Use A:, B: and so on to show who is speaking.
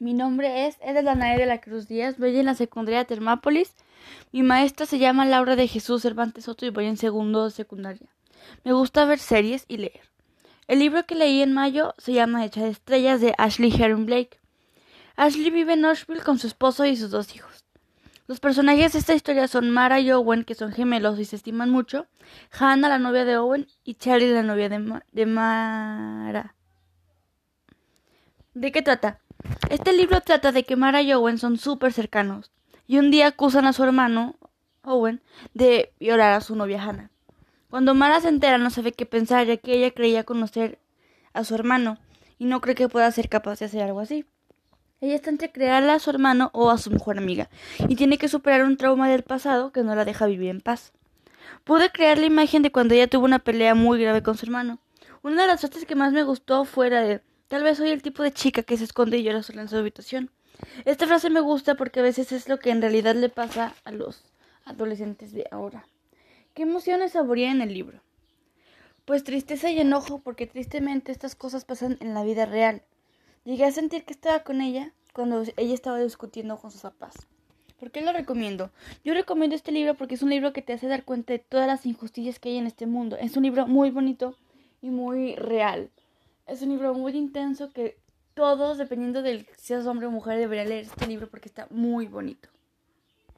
A: Mi nombre es Edel Danae de la Cruz Díaz, voy en la secundaria de Termápolis. Mi maestra se llama Laura de Jesús Cervantes Soto y voy en segundo de secundaria. Me gusta ver series y leer. El libro que leí en mayo se llama Hecha de Estrellas de Ashley Heron Blake. Ashley vive en Nashville con su esposo y sus dos hijos. Los personajes de esta historia son Mara y Owen, que son gemelos y se estiman mucho, Hannah, la novia de Owen, y Charlie, la novia de, de Mara. ¿De qué trata? Este libro trata de que Mara y Owen son súper cercanos y un día acusan a su hermano, Owen, de violar a su novia Hannah. Cuando Mara se entera no sabe qué pensar ya que ella creía conocer a su hermano y no cree que pueda ser capaz de hacer algo así. Ella está entre crearla a su hermano o a su mejor amiga y tiene que superar un trauma del pasado que no la deja vivir en paz. Pude crear la imagen de cuando ella tuvo una pelea muy grave con su hermano. Una de las frases que más me gustó fuera de Tal vez soy el tipo de chica que se esconde y llora sola en su habitación. Esta frase me gusta porque a veces es lo que en realidad le pasa a los adolescentes de ahora. ¿Qué emociones saboreé en el libro? Pues tristeza y enojo porque tristemente estas cosas pasan en la vida real. Llegué a sentir que estaba con ella cuando ella estaba discutiendo con sus papás. ¿Por qué lo recomiendo? Yo recomiendo este libro porque es un libro que te hace dar cuenta de todas las injusticias que hay en este mundo. Es un libro muy bonito y muy real. Es un libro muy intenso que todos, dependiendo de si seas hombre o mujer, deberían leer este libro porque está muy bonito.